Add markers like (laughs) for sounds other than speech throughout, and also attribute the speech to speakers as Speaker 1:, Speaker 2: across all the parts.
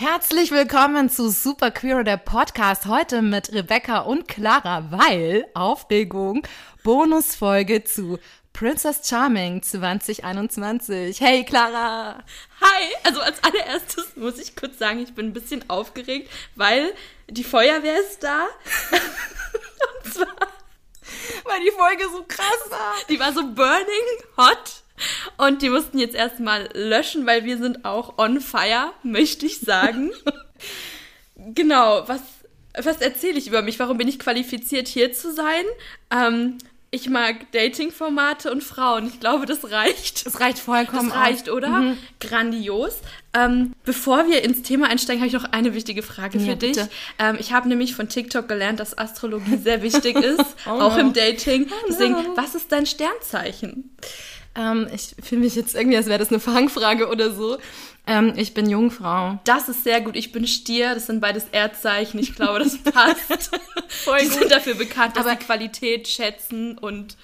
Speaker 1: Herzlich willkommen zu Super Queer, der Podcast. Heute mit Rebecca und Clara, weil Aufregung, Bonusfolge zu Princess Charming 2021. Hey Clara!
Speaker 2: Hi! Also als allererstes muss ich kurz sagen, ich bin ein bisschen aufgeregt, weil die Feuerwehr ist da. (laughs) und zwar.
Speaker 1: Weil die Folge so krass war.
Speaker 2: Die war so burning hot. Und die mussten jetzt erstmal löschen, weil wir sind auch on fire, möchte ich sagen. (laughs) genau, was, was erzähle ich über mich? Warum bin ich qualifiziert, hier zu sein? Ähm, ich mag Dating-Formate und Frauen. Ich glaube, das reicht.
Speaker 1: Das reicht vollkommen.
Speaker 2: Das reicht, aus. oder? Mhm. Grandios. Ähm, bevor wir ins Thema einsteigen, habe ich noch eine wichtige Frage ja, für dich. Ähm, ich habe nämlich von TikTok gelernt, dass Astrologie sehr wichtig (laughs) ist, oh auch no. im Dating. Oh Deswegen, was ist dein Sternzeichen?
Speaker 1: Ähm, ich fühle mich jetzt irgendwie, als wäre das eine Fangfrage oder so. Ähm, ich bin Jungfrau.
Speaker 2: Das ist sehr gut. Ich bin Stier. Das sind beides Erdzeichen. Ich glaube, das passt. (laughs) Voll Die gut. sind dafür bekannt, dass Aber sie Qualität schätzen und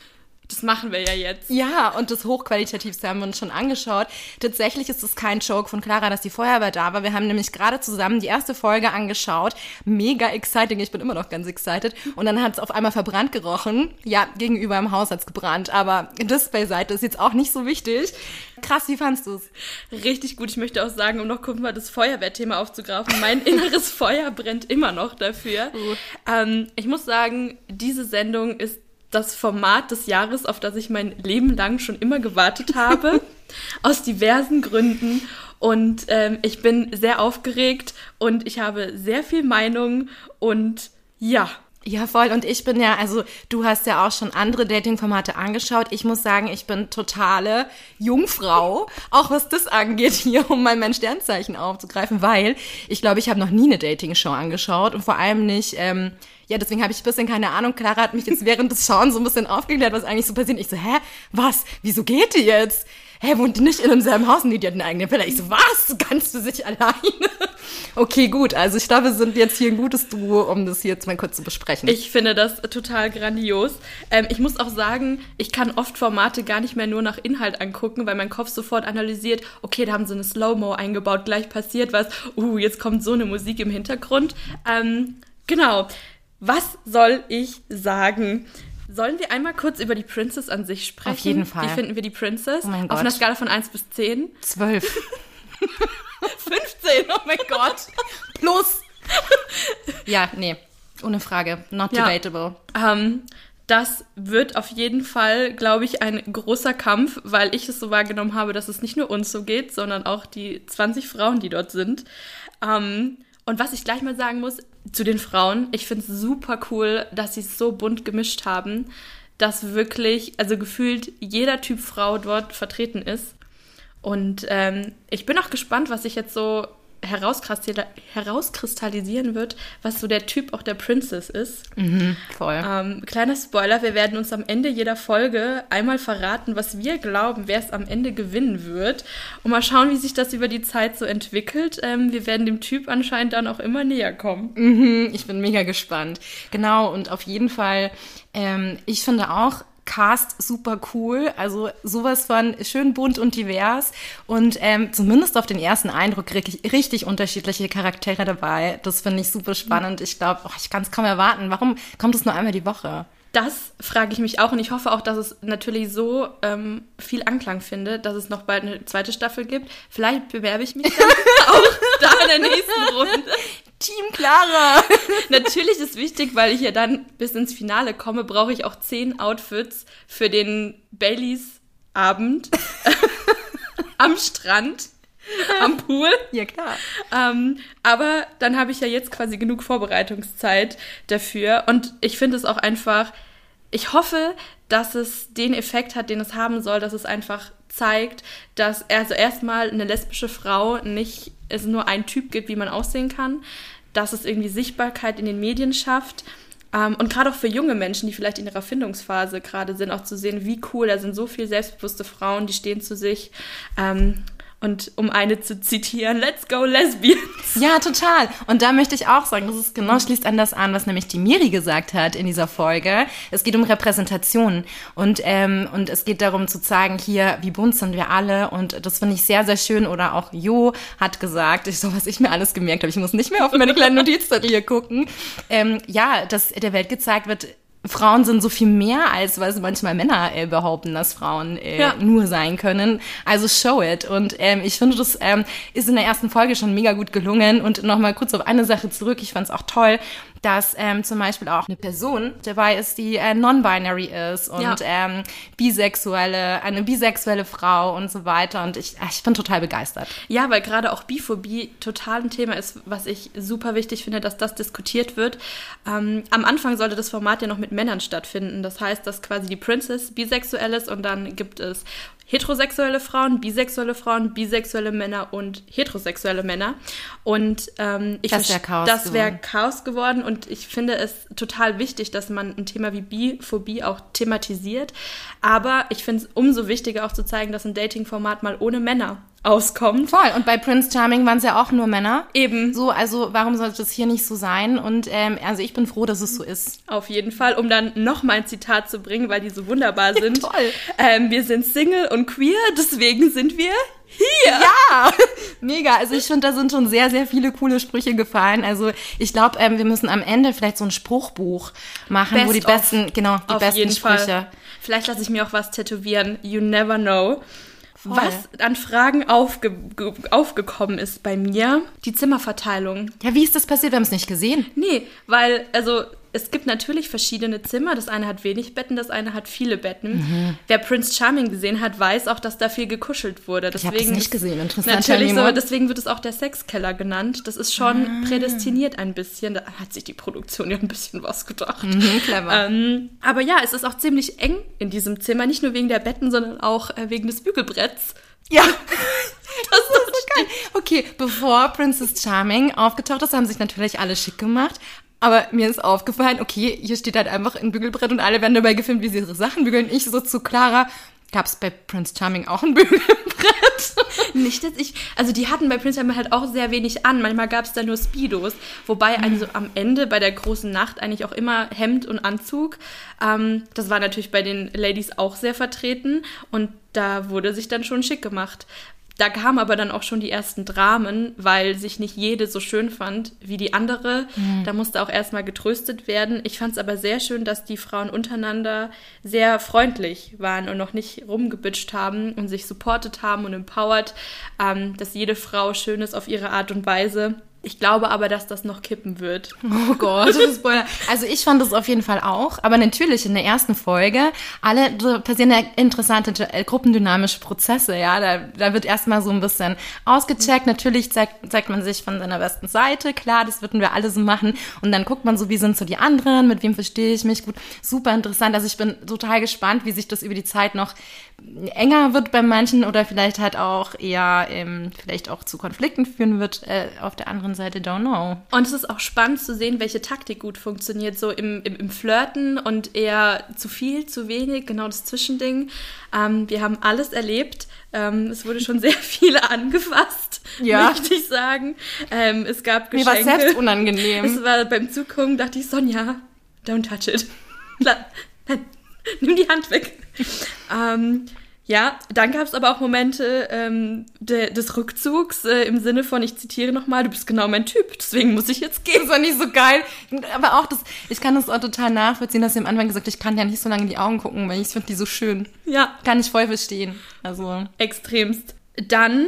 Speaker 2: das machen wir ja jetzt.
Speaker 1: Ja, und das Hochqualitativste haben wir uns schon angeschaut. Tatsächlich ist es kein Joke von Clara, dass die Feuerwehr da war. Wir haben nämlich gerade zusammen die erste Folge angeschaut. Mega exciting. Ich bin immer noch ganz excited. Und dann hat es auf einmal verbrannt gerochen. Ja, gegenüber im Haus hat es gebrannt. Aber das beiseite ist jetzt auch nicht so wichtig. Krass, wie fandst du es?
Speaker 2: Richtig gut. Ich möchte auch sagen, um noch kurz mal das Feuerwehrthema aufzugreifen. Mein (laughs) inneres Feuer brennt immer noch dafür. Uh. Ähm, ich muss sagen, diese Sendung ist das Format des Jahres, auf das ich mein Leben lang schon immer gewartet habe, (laughs) aus diversen Gründen. Und ähm, ich bin sehr aufgeregt und ich habe sehr viel Meinung und ja.
Speaker 1: Ja, voll. Und ich bin ja, also du hast ja auch schon andere Dating-Formate angeschaut. Ich muss sagen, ich bin totale Jungfrau, auch was das angeht, hier, um mal mein Sternzeichen aufzugreifen, weil ich glaube, ich habe noch nie eine Dating-Show angeschaut und vor allem nicht. Ähm, ja, deswegen habe ich ein bisschen keine Ahnung. Clara hat mich jetzt während des Schauens so ein bisschen aufgeklärt, was eigentlich so passiert. Ich so, hä, was? Wieso geht die jetzt? Hä, wohnt die nicht in demselben Haus? Nee, die hat eine eigene Villa. Ich so, was? Kannst du sich alleine? (laughs) okay, gut. Also ich glaube, wir sind jetzt hier ein gutes Duo, um das hier jetzt mal kurz zu besprechen.
Speaker 2: Ich finde das total grandios. Ähm, ich muss auch sagen, ich kann oft Formate gar nicht mehr nur nach Inhalt angucken, weil mein Kopf sofort analysiert, okay, da haben sie eine Slow-Mo eingebaut, gleich passiert was. Uh, jetzt kommt so eine Musik im Hintergrund. Ähm, genau. Was soll ich sagen? Sollen wir einmal kurz über die Princess an sich sprechen?
Speaker 1: Auf jeden Fall.
Speaker 2: Wie finden wir die Princess?
Speaker 1: Oh mein
Speaker 2: Gott. Auf einer Skala von 1 bis 10?
Speaker 1: 12.
Speaker 2: 15, oh mein Gott.
Speaker 1: Plus. (laughs) ja, nee, ohne Frage. Not ja. debatable.
Speaker 2: Ähm, das wird auf jeden Fall, glaube ich, ein großer Kampf, weil ich es so wahrgenommen habe, dass es nicht nur uns so geht, sondern auch die 20 Frauen, die dort sind. Ähm, und was ich gleich mal sagen muss, zu den Frauen, ich finde es super cool, dass sie es so bunt gemischt haben, dass wirklich, also gefühlt jeder Typ Frau dort vertreten ist. Und ähm, ich bin auch gespannt, was sich jetzt so herauskristallisieren wird, was so der Typ auch der Princess ist.
Speaker 1: Mhm, voll.
Speaker 2: Ähm, kleiner Spoiler, wir werden uns am Ende jeder Folge einmal verraten, was wir glauben, wer es am Ende gewinnen wird. Und mal schauen, wie sich das über die Zeit so entwickelt. Ähm, wir werden dem Typ anscheinend dann auch immer näher kommen.
Speaker 1: Mhm, ich bin mega gespannt. Genau, und auf jeden Fall, ähm, ich finde auch, Cast super cool. Also sowas von schön bunt und divers. Und ähm, zumindest auf den ersten Eindruck richtig, richtig unterschiedliche Charaktere dabei. Das finde ich super spannend. Ich glaube, oh, ich kann es kaum erwarten. Warum kommt es nur einmal die Woche?
Speaker 2: Das frage ich mich auch und ich hoffe auch, dass es natürlich so ähm, viel Anklang findet, dass es noch bald eine zweite Staffel gibt. Vielleicht bewerbe ich mich dann (laughs) auch da in der nächsten Runde.
Speaker 1: Team Clara. (laughs)
Speaker 2: Natürlich ist wichtig, weil ich ja dann bis ins Finale komme, brauche ich auch zehn Outfits für den Baileys Abend (laughs) am Strand. Am Pool.
Speaker 1: Ja, klar.
Speaker 2: Ähm, aber dann habe ich ja jetzt quasi genug Vorbereitungszeit dafür. Und ich finde es auch einfach, ich hoffe, dass es den Effekt hat, den es haben soll, dass es einfach zeigt, dass also erstmal eine lesbische Frau nicht es nur einen Typ gibt, wie man aussehen kann, dass es irgendwie Sichtbarkeit in den Medien schafft. Ähm, und gerade auch für junge Menschen, die vielleicht in ihrer Findungsphase gerade sind, auch zu sehen, wie cool, da sind so viele selbstbewusste Frauen, die stehen zu sich. Ähm, Und um eine zu zitieren, let's go lesbians.
Speaker 1: Ja, total. Und da möchte ich auch sagen, das ist genau schließt an das an, was nämlich die Miri gesagt hat in dieser Folge. Es geht um Repräsentation und ähm, und es geht darum zu zeigen, hier wie bunt sind wir alle und das finde ich sehr sehr schön. Oder auch Jo hat gesagt, ich so was ich mir alles gemerkt habe, ich muss nicht mehr auf meine kleine (laughs) Notizzettel hier gucken. Ähm, ja, dass der Welt gezeigt wird, Frauen sind so viel mehr, als was manchmal Männer äh, behaupten, dass Frauen äh,
Speaker 2: Ja.
Speaker 1: nur sein können. Also show it. Und ähm, ich finde, das ähm, ist in der ersten Folge schon mega gut gelungen. Und nochmal kurz auf eine Sache zurück. Ich fand es auch toll, dass ähm, zum Beispiel auch eine Person dabei ist, die äh, non-binary ist und
Speaker 2: Ja.
Speaker 1: ähm, bisexuelle, eine bisexuelle Frau und so weiter. Und ich, ich bin total begeistert.
Speaker 2: Ja, weil gerade auch Biphobie total ein Thema ist, was ich super wichtig finde, dass das diskutiert wird. Ähm, am Anfang sollte das Format ja noch mit Männern stattfinden. Das heißt, dass quasi die Princess bisexuell ist und dann gibt es heterosexuelle Frauen, bisexuelle Frauen, bisexuelle Männer und heterosexuelle Männer. Und ähm, ich
Speaker 1: Das wär
Speaker 2: verst-
Speaker 1: Chaos
Speaker 2: Das wäre
Speaker 1: geworden.
Speaker 2: Chaos geworden und ich finde es total wichtig, dass man ein Thema wie Biphobie auch thematisiert. Aber ich finde es umso wichtiger auch zu zeigen, dass ein Dating-Format mal ohne Männer auskommt.
Speaker 1: Voll. Und bei Prince Charming waren es ja auch nur Männer.
Speaker 2: Eben.
Speaker 1: So, also warum sollte das hier nicht so sein? Und ähm, also ich bin froh, dass es so ist.
Speaker 2: Auf jeden Fall, um dann noch mal ein Zitat zu bringen, weil die so wunderbar (laughs) sind.
Speaker 1: toll.
Speaker 2: Ähm, wir sind Single und queer, deswegen sind wir hier.
Speaker 1: Ja, (laughs) mega. Also ich finde, da sind schon sehr, sehr viele coole Sprüche gefallen. Also ich glaube, ähm, wir müssen am Ende vielleicht so ein Spruchbuch machen, wo
Speaker 2: Best
Speaker 1: die
Speaker 2: of.
Speaker 1: besten, genau, die
Speaker 2: Auf
Speaker 1: besten
Speaker 2: jeden
Speaker 1: Sprüche.
Speaker 2: Fall. Vielleicht lasse ich mir auch was tätowieren. You never know.
Speaker 1: Voll.
Speaker 2: Was an Fragen aufge ge- aufgekommen ist bei mir, die Zimmerverteilung.
Speaker 1: Ja, wie ist das passiert? Wir haben es nicht gesehen.
Speaker 2: Nee, weil, also, es gibt natürlich verschiedene Zimmer. Das eine hat wenig Betten, das eine hat viele Betten.
Speaker 1: Mhm.
Speaker 2: Wer Prince Charming gesehen hat, weiß auch, dass da viel gekuschelt wurde.
Speaker 1: Ich hab
Speaker 2: Deswegen
Speaker 1: das nicht gesehen. Interessant,
Speaker 2: Natürlich so, deswegen wird es auch der Sexkeller genannt. Das ist schon
Speaker 1: Ah.
Speaker 2: prädestiniert ein bisschen. Da hat sich die Produktion ja ein bisschen was gedacht.
Speaker 1: Mhm, clever.
Speaker 2: Ähm, aber ja, es ist auch ziemlich eng in diesem Zimmer. Nicht nur wegen der Betten, sondern auch äh, wegen des Bügelbretts.
Speaker 1: Ja. (laughs) Das ist so geil. Okay, bevor Princess Charming aufgetaucht ist, haben sich natürlich alle schick gemacht. Aber mir ist aufgefallen, okay, hier steht halt einfach ein Bügelbrett und alle werden dabei gefilmt, wie sie ihre Sachen bügeln. Ich so zu Clara, gab es bei Prince Charming auch ein (laughs) Bügelbrett?
Speaker 2: Nicht jetzt ich, also die hatten bei Prince Charming halt auch sehr wenig an. Manchmal gab es da nur Speedos, wobei also am Ende bei der großen Nacht eigentlich auch immer Hemd und Anzug. Ähm, das war natürlich bei den Ladies auch sehr vertreten und da wurde sich dann schon schick gemacht. Da kamen aber dann auch schon die ersten Dramen, weil sich nicht jede so schön fand wie die andere. Da musste auch erstmal getröstet werden. Ich fand es aber sehr schön, dass die Frauen untereinander sehr freundlich waren und noch nicht rumgebitscht haben und sich supportet haben und empowered, ähm, dass jede Frau schön ist auf ihre Art und Weise. Ich glaube aber, dass das noch kippen wird. (laughs)
Speaker 1: Oh Gott, Spoiler. Also ich fand das auf jeden Fall auch. Aber natürlich in der ersten Folge, alle passieren ja interessante äh, gruppendynamische Prozesse, ja. Da, da wird erstmal so ein bisschen ausgecheckt. Natürlich zeigt, zeigt man sich von seiner besten Seite. Klar, das würden wir alle so machen. Und dann guckt man so, wie sind so die anderen, mit wem verstehe ich mich gut. Super interessant. Also ich bin total gespannt, wie sich das über die Zeit noch enger wird bei manchen oder vielleicht halt auch eher ähm, vielleicht auch zu Konflikten führen wird äh, auf der anderen Seite, don't know.
Speaker 2: Und es ist auch spannend zu sehen, welche Taktik gut funktioniert, so im, im, im Flirten und eher zu viel, zu wenig, genau das Zwischending. Ähm, wir haben alles erlebt. Ähm, es wurde schon sehr (laughs) viel angefasst,
Speaker 1: Ja.
Speaker 2: möchte ich sagen. Ähm, es gab
Speaker 1: Mir war
Speaker 2: Geschenke.
Speaker 1: selbst unangenehm.
Speaker 2: Es war beim Zugucken, dachte ich, Sonja, don't touch it. (laughs) Nimm die Hand weg. ähm, ja, dann gab es aber auch Momente ähm, de, des Rückzugs äh, im Sinne von, ich zitiere nochmal, du bist genau mein Typ, deswegen muss ich jetzt gehen. (laughs)
Speaker 1: Das war nicht so geil. Aber auch das, ich kann das auch total nachvollziehen, dass sie am Anfang gesagt ich kann ja nicht so lange in die Augen gucken, weil ich finde die so schön.
Speaker 2: Ja,
Speaker 1: Kann ich voll verstehen. Also.
Speaker 2: extremst. Dann,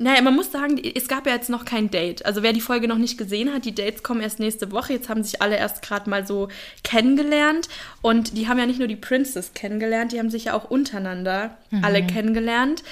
Speaker 2: naja, man muss sagen, es gab ja jetzt noch kein Date. Also wer die Folge noch nicht gesehen hat, die Dates kommen erst nächste Woche. Jetzt haben sich alle erst gerade mal so kennengelernt. Und die haben ja nicht nur die Princess kennengelernt, die haben sich ja auch untereinander alle kennengelernt.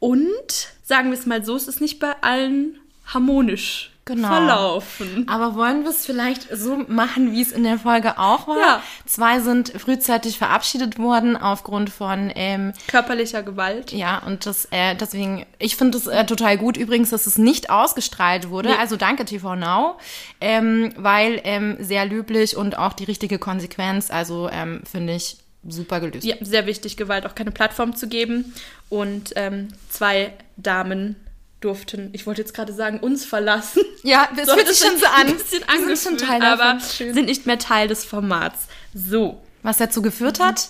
Speaker 2: Und, sagen wir es mal so, es ist nicht bei allen harmonisch
Speaker 1: Genau.
Speaker 2: verlaufen.
Speaker 1: Aber wollen wir es vielleicht so machen, wie es in der Folge auch war?
Speaker 2: Ja.
Speaker 1: Zwei sind frühzeitig verabschiedet worden aufgrund von, ähm,
Speaker 2: Körperlicher Gewalt.
Speaker 1: ja, und das, äh, deswegen, ich finde es äh, total gut übrigens, dass es nicht ausgestrahlt wurde.
Speaker 2: Nee.
Speaker 1: Also danke TV Now, ähm, weil ähm, sehr löblich und auch die richtige Konsequenz. Also ähm, finde ich super gelöst.
Speaker 2: Ja, sehr wichtig, Gewalt auch keine Plattform zu geben. Und ähm, zwei Damen durften, ich wollte jetzt gerade sagen, uns verlassen.
Speaker 1: Ja, das
Speaker 2: So,
Speaker 1: fühlt sich schon so
Speaker 2: ein
Speaker 1: an.
Speaker 2: bisschen
Speaker 1: Wir sind schon Teil davon.
Speaker 2: aber sind nicht mehr Teil des Formats. So.
Speaker 1: Was dazu geführt hat,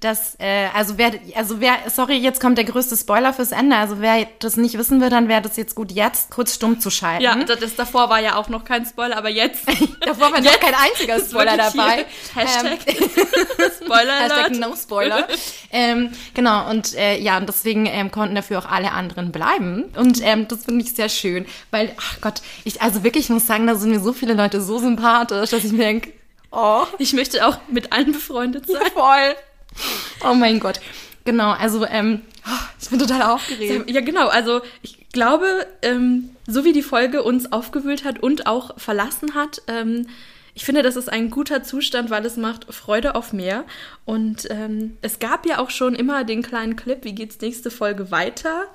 Speaker 1: dass, äh, also wer, also wer, sorry, jetzt kommt der größte Spoiler fürs Ende. Also wer das nicht wissen will, dann wäre das jetzt gut, jetzt kurz stumm zu schalten.
Speaker 2: Ja, das, das davor war ja auch noch kein Spoiler, aber jetzt. (laughs)
Speaker 1: Davor war noch kein einziger Spoiler dabei.
Speaker 2: Hashtag
Speaker 1: Ähm, (laughs)
Speaker 2: Spoiler (laughs)
Speaker 1: Hashtag
Speaker 2: Alert.
Speaker 1: no Spoiler. ähm, genau, und äh, ja, und deswegen ähm, konnten dafür auch alle anderen bleiben. Und ähm, das finde ich sehr schön, weil, ach Gott, ich, also wirklich, ich muss sagen, da sind mir so viele Leute so sympathisch, dass ich mir denke, oh,
Speaker 2: Ich möchte auch mit allen befreundet sein.
Speaker 1: voll. Oh mein Gott. Genau, also ähm, ich bin total aufgeregt.
Speaker 2: Ja, genau. Also ich glaube, ähm, so wie die Folge uns aufgewühlt hat und auch verlassen hat, ähm, ich finde, das ist ein guter Zustand, weil es macht Freude auf mehr. Und ähm, es gab ja auch schon immer den kleinen Clip, wie geht's nächste Folge weiter.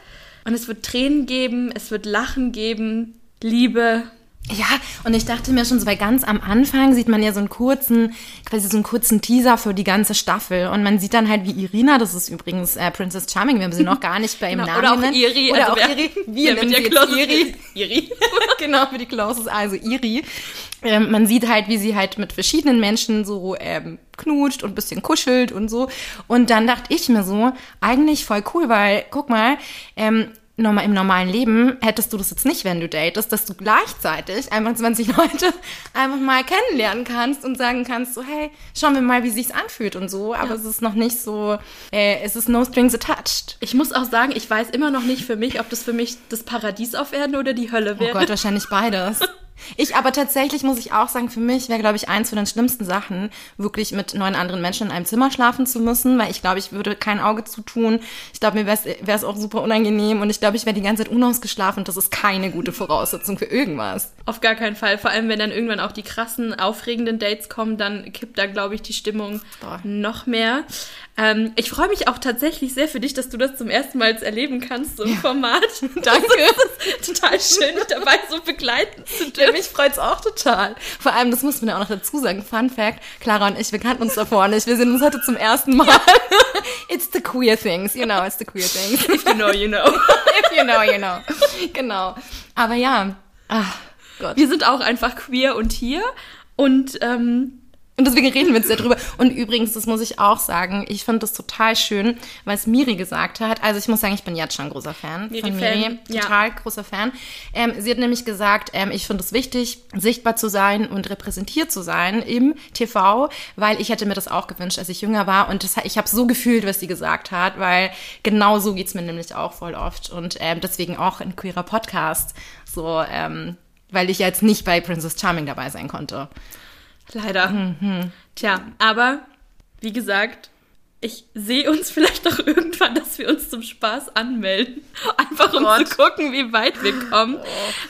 Speaker 2: Und es wird Tränen geben, es wird Lachen geben, Liebe.
Speaker 1: Ja, und ich dachte mir schon so, weil ganz am Anfang sieht man ja so einen kurzen, quasi so einen kurzen Teaser für die ganze Staffel. Und man sieht dann halt, wie Irina, das ist übrigens äh, Princess Charming, wir haben sie noch gar nicht bei (laughs) ihrem
Speaker 2: Genau,
Speaker 1: Namen
Speaker 2: oder auch. Iri.
Speaker 1: Oder
Speaker 2: also
Speaker 1: auch
Speaker 2: wer-
Speaker 1: Iri. (laughs) Wir
Speaker 2: mit
Speaker 1: nennen
Speaker 2: der
Speaker 1: sie jetzt Iri.
Speaker 2: Iri. (laughs)
Speaker 1: genau, für die Closest, also Iri. Ähm, man sieht halt, wie sie halt mit verschiedenen Menschen so ähm, knutscht und ein bisschen kuschelt und so. Und dann dachte ich mir so, eigentlich voll cool, weil, guck mal, ähm, im normalen Leben hättest du das jetzt nicht, wenn du datest, dass du gleichzeitig einfach (laughs) 20 Leute einfach mal kennenlernen kannst und sagen kannst, so, hey, schauen wir mal, wie sich's anfühlt und so. Aber es ist noch nicht so, äh, es ist no strings attached.
Speaker 2: Ich muss auch sagen, ich weiß immer noch nicht für mich, ob das für mich das Paradies auf Erden oder die Hölle
Speaker 1: Oh
Speaker 2: wäre.
Speaker 1: Gott, wahrscheinlich beides. (laughs) Ich aber tatsächlich muss ich auch sagen, für mich wäre, glaube ich, eins von den schlimmsten Sachen, wirklich mit neun anderen Menschen in einem Zimmer schlafen zu müssen, weil ich glaube, ich würde kein Auge zutun. Ich glaube, mir wäre es auch super unangenehm und ich glaube, ich wäre die ganze Zeit unausgeschlafen und das ist keine gute Voraussetzung für irgendwas.
Speaker 2: Auf gar keinen Fall. Vor allem, wenn dann irgendwann auch die krassen, aufregenden Dates kommen, dann kippt da, glaube ich, die Stimmung
Speaker 1: Boah.
Speaker 2: noch mehr. Ähm, ich freue mich auch tatsächlich sehr für dich, dass du das zum ersten Mal erleben kannst, so im Format. (laughs)
Speaker 1: Danke.
Speaker 2: Total schön, dich dabei so begleiten zu (laughs)
Speaker 1: Ja,
Speaker 2: dürfen.
Speaker 1: mich freut's auch total. Vor allem, das muss man ja auch noch dazu sagen. Fun Fact, Clara und ich, wir kannten uns davor nicht. Wir sehen uns heute zum ersten Mal. (laughs) It's the queer things, you know, it's the queer things.
Speaker 2: If you know, you know.
Speaker 1: If you know, you know. Genau. Aber ja, ach Gott.
Speaker 2: Wir sind auch einfach queer und hier. Und ähm,
Speaker 1: Und deswegen reden wir jetzt darüber. Und übrigens, das muss ich auch sagen, ich finde das total schön, was Miri gesagt hat. Also ich muss sagen, ich bin jetzt schon großer Fan
Speaker 2: Miri
Speaker 1: von
Speaker 2: Fan,
Speaker 1: Miri.
Speaker 2: ja.
Speaker 1: Total großer Fan. Ähm, sie hat nämlich gesagt, ähm, ich finde es wichtig, sichtbar zu sein und repräsentiert zu sein im TV, weil ich hätte mir das auch gewünscht, als ich jünger war. Und das, ich habe so gefühlt, was sie gesagt hat, weil genau so geht's mir nämlich auch voll oft. Und ähm, deswegen auch ein queerer Podcast. So, ähm, weil ich jetzt nicht bei Princess Charming dabei sein konnte.
Speaker 2: Leider.
Speaker 1: Mhm.
Speaker 2: Tja, aber wie gesagt, ich sehe uns vielleicht doch irgendwann, dass wir uns zum Spaß anmelden. (laughs) Einfach um
Speaker 1: Gott.
Speaker 2: zu gucken, wie weit wir kommen.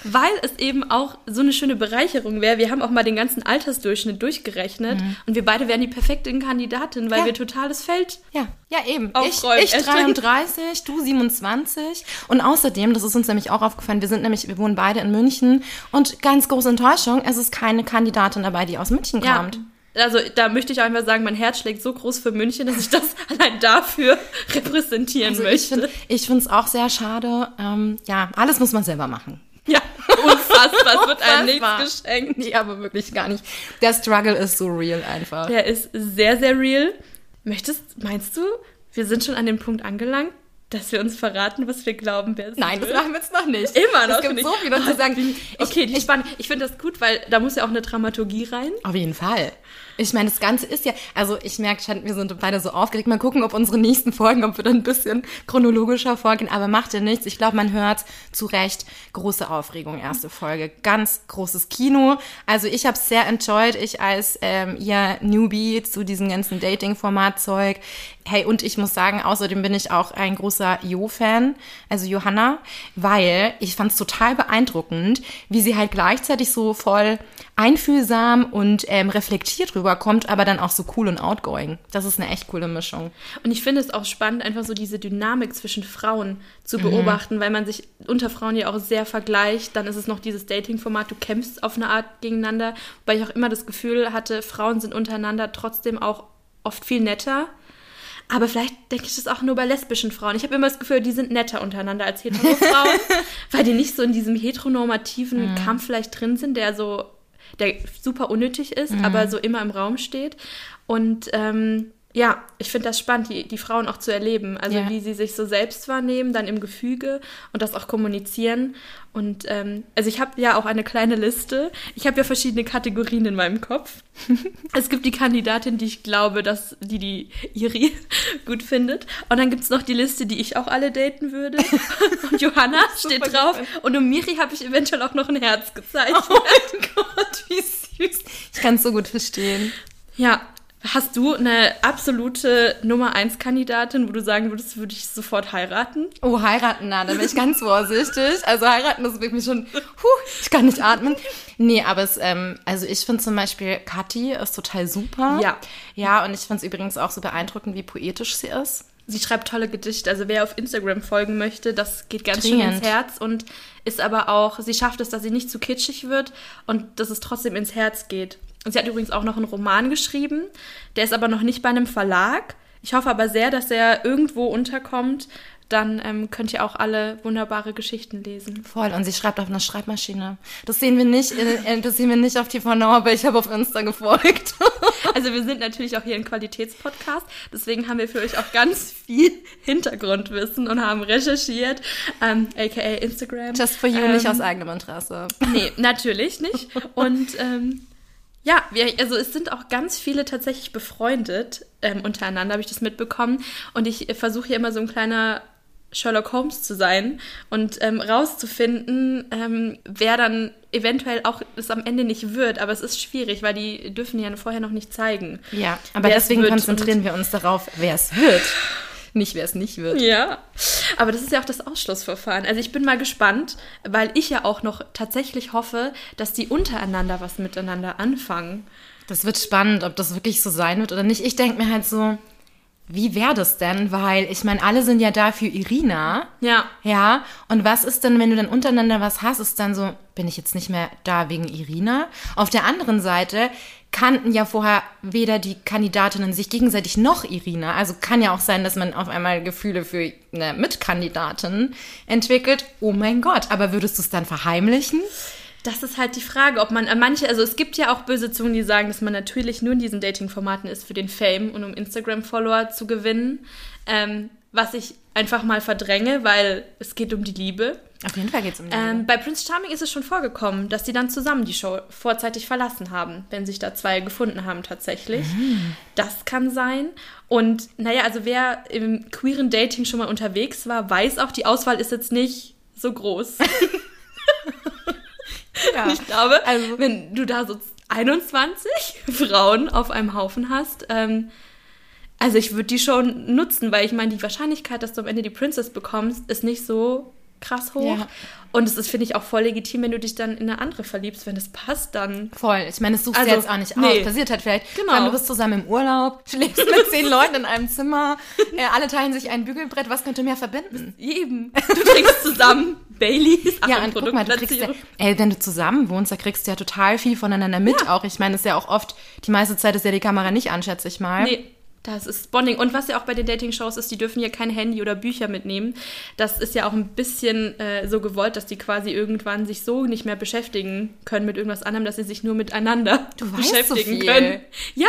Speaker 2: Weil es eben auch so eine schöne Bereicherung wäre. Wir haben auch mal den ganzen Altersdurchschnitt durchgerechnet. Und wir beide wären die perfekte Kandidatin, weil
Speaker 1: Mhm. Ja.
Speaker 2: wir totales Feld.
Speaker 1: Ja, ja eben. Ich,
Speaker 2: Aufräumen,
Speaker 1: ich
Speaker 2: erstellen.
Speaker 1: 33, du 27. Und außerdem, das ist uns nämlich auch aufgefallen, wir sind nämlich, wir wohnen beide in München. Und ganz große Enttäuschung, es ist keine Kandidatin dabei, die aus München
Speaker 2: Ja.
Speaker 1: kommt.
Speaker 2: Also da möchte ich einfach sagen, mein Herz schlägt so groß für München, dass ich das (laughs) allein dafür repräsentieren
Speaker 1: Also ich
Speaker 2: möchte.
Speaker 1: ich finde es auch sehr schade. Ähm, ja, alles muss man selber machen.
Speaker 2: ja, unfassbar. Es wird einem nichts geschenkt.
Speaker 1: Nee, aber wirklich gar nicht. Der Struggle ist so real einfach.
Speaker 2: Der ist sehr, sehr real. Möchtest, meinst du, wir sind schon an dem Punkt angelangt, dass wir uns verraten, was wir glauben, wer es
Speaker 1: Nein, das machen wir jetzt noch nicht.
Speaker 2: Immer noch
Speaker 1: Es gibt
Speaker 2: nicht.
Speaker 1: so viel noch zu sagen. Ich,
Speaker 2: Okay, die spannend. Ich finde das gut, weil da muss ja auch eine Dramaturgie rein.
Speaker 1: Auf jeden Fall. Ich meine, das Ganze ist ja, also ich merke schon, wir sind beide so aufgeregt. Mal gucken, ob unsere nächsten Folgen, ob wir dann ein bisschen chronologischer vorgehen. Aber macht ja nichts. Ich glaube, man hört zu Recht große Aufregung, erste Folge. Ganz großes Kino. Also ich habe es sehr enjoyed. Ich als ähm, ihr Newbie zu diesem ganzen Dating-Format-Zeug. Hey, und ich muss sagen, außerdem bin ich auch ein großer Jo-Fan, also Johanna, weil ich fand es total beeindruckend, wie sie halt gleichzeitig so voll einfühlsam und ähm, reflektiert rüberkommt, aber dann auch so cool und outgoing. Das ist eine echt coole Mischung.
Speaker 2: Und ich finde es auch spannend, einfach so diese Dynamik zwischen Frauen zu beobachten, weil man sich unter Frauen ja auch sehr vergleicht. Dann ist es noch dieses Dating-Format, du kämpfst auf eine Art gegeneinander, weil ich auch immer das Gefühl hatte, Frauen sind untereinander trotzdem auch oft viel netter. Aber vielleicht denke ich das auch nur bei lesbischen Frauen. Ich habe immer das Gefühl, die sind netter untereinander als hetero Frauen, (laughs) weil die nicht so in diesem heteronormativen
Speaker 1: Mhm.
Speaker 2: Kampf vielleicht drin sind, der so, der super unnötig ist,
Speaker 1: Mhm.
Speaker 2: aber so immer im Raum steht. Und ähm, ja, ich finde das spannend, die, die Frauen auch zu erleben. Also
Speaker 1: Ja.
Speaker 2: wie sie sich so selbst wahrnehmen, dann im Gefüge und das auch kommunizieren. Und ähm, also ich habe ja auch eine kleine Liste. Ich habe ja verschiedene Kategorien in meinem Kopf. (laughs) es gibt die Kandidatin, die ich glaube, dass die die Iri (laughs) gut findet. Und dann gibt es noch die Liste, die ich auch alle daten würde. (laughs) Und Johanna steht drauf. Und um Miri habe ich eventuell auch noch ein Herz gezeichnet.
Speaker 1: Oh mein Gott, wie süß. Ich kann es so gut verstehen.
Speaker 2: Ja, hast du eine absolute Nummer 1 Kandidatin, wo du sagen würdest, würde ich sofort heiraten?
Speaker 1: Oh, heiraten, na, da bin ich ganz vorsichtig. Also heiraten, das wirkt mich schon, huh, ich kann nicht atmen. Nee, aber es, ähm, also ich finde zum Beispiel, Kathi ist total super.
Speaker 2: Ja.
Speaker 1: Ja, und ich finde es übrigens auch so beeindruckend, wie poetisch sie ist.
Speaker 2: Sie schreibt tolle Gedichte. Also wer auf Instagram folgen möchte, das geht ganz schön
Speaker 1: Dringend.
Speaker 2: ins Herz und ist aber auch, sie schafft es, dass sie nicht zu kitschig wird und dass es trotzdem ins Herz geht. Und sie hat übrigens auch noch einen Roman geschrieben. Der ist aber noch nicht bei einem Verlag. Ich hoffe aber sehr, dass er irgendwo unterkommt. Dann ähm, könnt ihr auch alle wunderbare Geschichten lesen.
Speaker 1: Voll. Und sie schreibt auf einer Schreibmaschine. Das sehen wir nicht, in, in, das sehen wir nicht auf TV Now, aber ich habe auf Insta gefolgt. (laughs)
Speaker 2: Also wir sind natürlich auch hier ein Qualitätspodcast, deswegen haben wir für euch auch ganz viel Hintergrundwissen und haben recherchiert, ähm, aka Instagram.
Speaker 1: Just for you,
Speaker 2: ähm,
Speaker 1: nicht aus eigenem Interesse.
Speaker 2: Nee, natürlich nicht. Und ähm, ja, wir, also es sind auch ganz viele tatsächlich befreundet ähm, untereinander, habe ich das mitbekommen. Und ich äh, versuche hier immer so ein kleiner Sherlock Holmes zu sein und ähm, rauszufinden, ähm, wer dann eventuell auch es am Ende nicht wird. Aber es ist schwierig, weil die dürfen ja vorher noch nicht zeigen.
Speaker 1: Ja, aber deswegen konzentrieren wir uns darauf, wer es wird. Nicht, wer es nicht wird.
Speaker 2: Ja, aber das ist ja auch das Ausschlussverfahren. Also ich bin mal gespannt, weil ich ja auch noch tatsächlich hoffe, dass die untereinander was miteinander anfangen.
Speaker 1: Das wird spannend, ob das wirklich so sein wird oder nicht. Ich denke mir halt so, wie wäre das denn? Weil ich meine, alle sind ja da für Irina.
Speaker 2: Ja.
Speaker 1: Ja, und was ist denn, wenn du dann untereinander was hast, ist dann so, bin ich jetzt nicht mehr da wegen Irina? Auf der anderen Seite kannten ja vorher weder die Kandidatinnen sich gegenseitig noch Irina. Also kann ja auch sein, dass man auf einmal Gefühle für eine Mitkandidatin entwickelt. Oh mein Gott, aber würdest du es dann verheimlichen?
Speaker 2: Das ist halt die Frage, ob man äh, manche, also es gibt ja auch böse Zungen, die sagen, dass man natürlich nur in diesen Dating-Formaten ist für den Fame und um Instagram-Follower zu gewinnen. Ähm, was ich einfach mal verdränge, weil es geht um die Liebe.
Speaker 1: Auf jeden Fall geht es um die Liebe.
Speaker 2: Ähm, bei Prince Charming ist es schon vorgekommen, dass die dann zusammen die Show vorzeitig verlassen haben, wenn sich da zwei gefunden haben tatsächlich. Das kann sein. Und naja, also wer im queeren Dating schon mal unterwegs war, weiß auch, die Auswahl ist jetzt nicht so groß. (laughs) (laughs)
Speaker 1: Ja.
Speaker 2: Ich glaube,
Speaker 1: Also-
Speaker 2: wenn du da so 21 (laughs) Frauen auf einem Haufen hast, ähm, also ich würde die schon nutzen, weil ich meine, die Wahrscheinlichkeit, dass du am Ende die Princess bekommst, ist nicht so krass hoch.
Speaker 1: Ja.
Speaker 2: Und es ist, finde ich, auch voll legitim, wenn du dich dann in eine andere verliebst. Wenn das passt, dann.
Speaker 1: Voll. Ich meine, das suchst
Speaker 2: Also,
Speaker 1: du jetzt auch nicht
Speaker 2: nee.
Speaker 1: aus. Passiert halt vielleicht.
Speaker 2: Genau.
Speaker 1: Allem, du bist zusammen im Urlaub, (laughs) schläfst mit zehn Leuten in einem Zimmer, (laughs) äh, alle teilen sich ein Bügelbrett. Was könnte mehr verbinden?
Speaker 2: Eben. Du trinkst zusammen Baileys.
Speaker 1: Ja, und guck mal, du kriegst ja, ey, wenn du zusammen wohnst, da kriegst du ja total viel voneinander mit auch. Ich meine, es ist ja auch oft, die meiste Zeit ist ja die Kamera nicht an, schätze ich mal.
Speaker 2: Nee, das ist Bonding. Und was ja auch bei den Dating-Shows ist, die dürfen ja kein Handy oder Bücher mitnehmen. Das ist ja auch ein bisschen äh, so gewollt, dass die quasi irgendwann sich so nicht mehr beschäftigen können mit irgendwas anderem, dass sie sich nur miteinander
Speaker 1: Du so
Speaker 2: beschäftigen
Speaker 1: viel.
Speaker 2: können. Ja,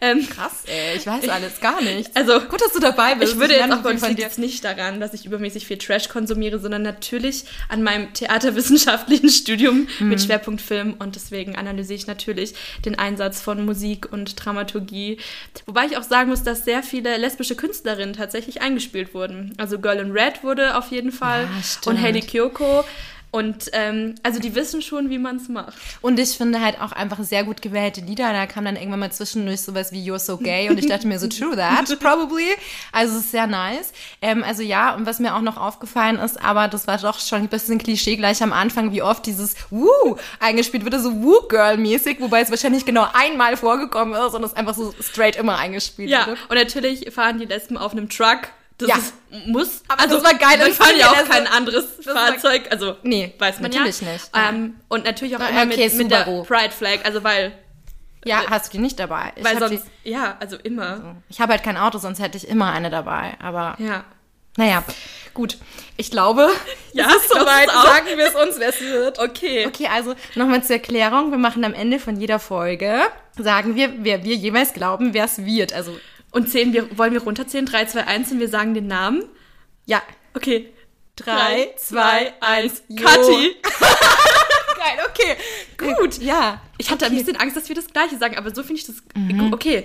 Speaker 2: ähm,
Speaker 1: Krass, ey, ich weiß alles (laughs) gar nichts.
Speaker 2: also
Speaker 1: Gut, dass du dabei bist.
Speaker 2: ich würde jetzt
Speaker 1: lerne
Speaker 2: auch
Speaker 1: viel
Speaker 2: liegt jetzt nicht daran, dass ich übermäßig viel Trash konsumiere, sondern natürlich an meinem theaterwissenschaftlichen (laughs) Studium
Speaker 1: Mhm.
Speaker 2: mit Schwerpunkt Film und deswegen analysiere ich natürlich den Einsatz von Musik und Dramaturgie. Wobei ich auch sagen muss, dass sehr viele lesbische Künstlerinnen tatsächlich eingespielt wurden. Also Girl in Red wurde auf jeden Fall
Speaker 1: Ja, stimmt.
Speaker 2: und Hailey Kyoko. Und ähm, also die wissen schon, wie man es macht.
Speaker 1: Und ich finde halt auch einfach sehr gut gewählte Lieder. Da kam dann irgendwann mal zwischendurch sowas wie You're so gay und ich dachte mir so, true that, (laughs) probably. Also es ist sehr nice. Ähm, also ja, und was mir auch noch aufgefallen ist, aber das war doch schon ein bisschen Klischee gleich am Anfang, wie oft dieses Woo eingespielt wird, so Woo-Girl-mäßig, wobei es wahrscheinlich genau einmal vorgekommen ist und es einfach so straight immer eingespielt
Speaker 2: Ja,
Speaker 1: wurde.
Speaker 2: und natürlich fahren die Lesben auf einem Truck. Das
Speaker 1: Ja.
Speaker 2: ist, muss.
Speaker 1: Aber das war geil,
Speaker 2: Wir fahren ja auch kein
Speaker 1: also-
Speaker 2: anderes Fahrzeug. Also,
Speaker 1: Nee,
Speaker 2: weiß man
Speaker 1: natürlich
Speaker 2: ja.
Speaker 1: nicht, ja.
Speaker 2: Ähm, und natürlich auch
Speaker 1: Na,
Speaker 2: immer
Speaker 1: okay,
Speaker 2: mit, mit der. Pride Flag. Also, weil
Speaker 1: Ja, hast du die nicht dabei? Ich
Speaker 2: Weil sonst, ja, also immer.
Speaker 1: Die, ich habe halt kein Auto, sonst hätte ich immer eine dabei. Aber
Speaker 2: Ja.
Speaker 1: naja, gut. Ich glaube, (laughs)
Speaker 2: Ja,
Speaker 1: es ist soweit. Sagen wir es uns, wer es wird.
Speaker 2: Okay.
Speaker 1: Okay, also nochmal zur Erklärung. Wir machen am Ende von jeder Folge, sagen wir, wer wir jeweils glauben, wer es wird. Also,
Speaker 2: Und zählen wir, wollen wir runterzählen? 3, 2, 1 und wir sagen den Namen?
Speaker 1: ja.
Speaker 2: Okay.
Speaker 1: Drei, zwei, eins, Jo.
Speaker 2: Kathi. (laughs)
Speaker 1: Geil, okay. Gut, ja.
Speaker 2: Ich hatte ein
Speaker 1: Okay.
Speaker 2: bisschen Angst, dass wir das Gleiche sagen, aber so finde ich das
Speaker 1: Mhm.
Speaker 2: okay.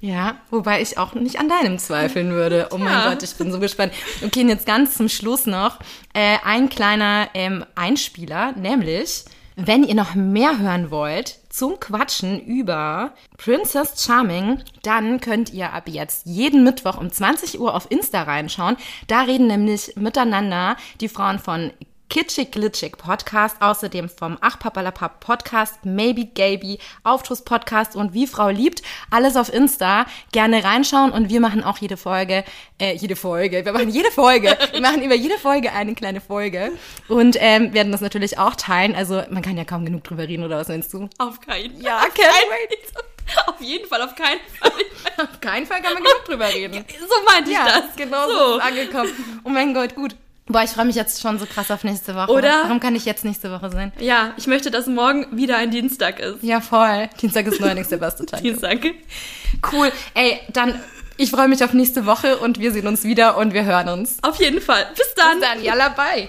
Speaker 1: Ja, wobei ich auch nicht an deinem zweifeln würde. Oh mein
Speaker 2: Ja.
Speaker 1: Gott, ich bin so gespannt. Okay, und jetzt ganz zum Schluss noch äh, ein kleiner ähm, Einspieler, nämlich, wenn ihr noch mehr hören wollt zum Quatschen über Princess Charming, dann könnt ihr ab jetzt jeden Mittwoch um 20 Uhr auf Insta reinschauen. Da reden nämlich miteinander die Frauen von Kitschig Glitschig Podcast, außerdem vom Ach Papalapap Podcast, Maybe Gaby, Auftuss Podcast und Wie Frau liebt. Alles auf Insta. Gerne reinschauen und wir machen auch jede Folge, äh, jede Folge, wir machen jede Folge, wir machen über jede Folge eine kleine Folge und ähm, werden das natürlich auch teilen. Also man kann ja kaum genug drüber reden, oder was meinst du?
Speaker 2: Auf keinen Fall.
Speaker 1: Ja,
Speaker 2: auf, keinen, auf jeden Fall, auf keinen Fall. (laughs)
Speaker 1: Auf keinen Fall kann man genug drüber reden.
Speaker 2: So meinte ich
Speaker 1: Ja,
Speaker 2: das.
Speaker 1: genau so,
Speaker 2: so.
Speaker 1: angekommen. Oh mein Gott, gut. Boah, ich freue mich jetzt schon so krass auf nächste Woche.
Speaker 2: Oder?
Speaker 1: Warum kann ich jetzt nächste Woche sein?
Speaker 2: Ja, ich möchte, dass morgen wieder ein Dienstag ist.
Speaker 1: Ja, voll. Dienstag ist neuerdings der beste Tag. (laughs)
Speaker 2: Dienstag.
Speaker 1: Cool. Ey, dann, ich freue mich auf nächste Woche und wir sehen uns wieder und wir hören uns.
Speaker 2: Auf jeden Fall. Bis dann.
Speaker 1: Dann, yalla, bye.